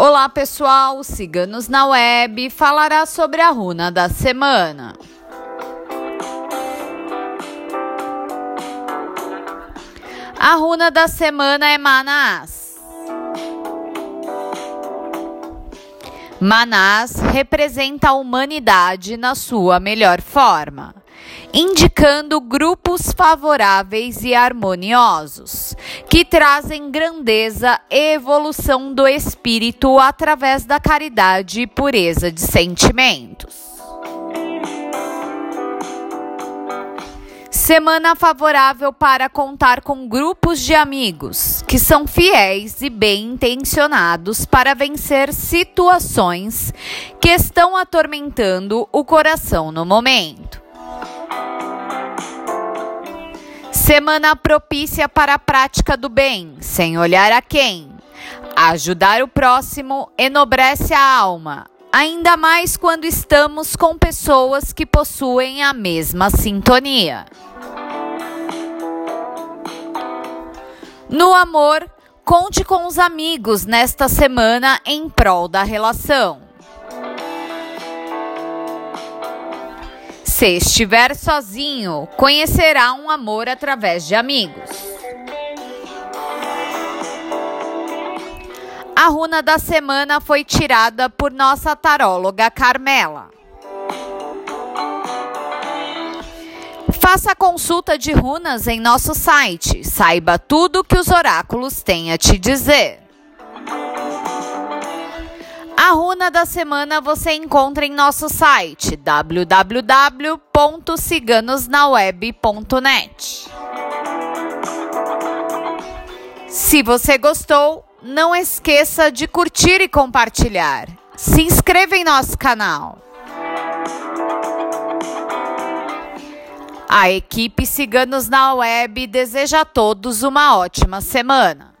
Olá pessoal, Ciganos na Web falará sobre a runa da semana. A runa da semana é Manás. Manás representa a humanidade na sua melhor forma indicando grupos favoráveis e harmoniosos, que trazem grandeza e evolução do espírito através da caridade e pureza de sentimentos. Semana favorável para contar com grupos de amigos que são fiéis e bem intencionados para vencer situações que estão atormentando o coração no momento. Semana propícia para a prática do bem, sem olhar a quem. Ajudar o próximo enobrece a alma, ainda mais quando estamos com pessoas que possuem a mesma sintonia. No amor, conte com os amigos nesta semana em prol da relação. Se estiver sozinho, conhecerá um amor através de amigos. A runa da semana foi tirada por nossa taróloga Carmela. Faça consulta de runas em nosso site. Saiba tudo que os oráculos têm a te dizer. A runa da semana você encontra em nosso site www.ciganosnaweb.net. Se você gostou, não esqueça de curtir e compartilhar. Se inscreva em nosso canal. A equipe Ciganos na Web deseja a todos uma ótima semana.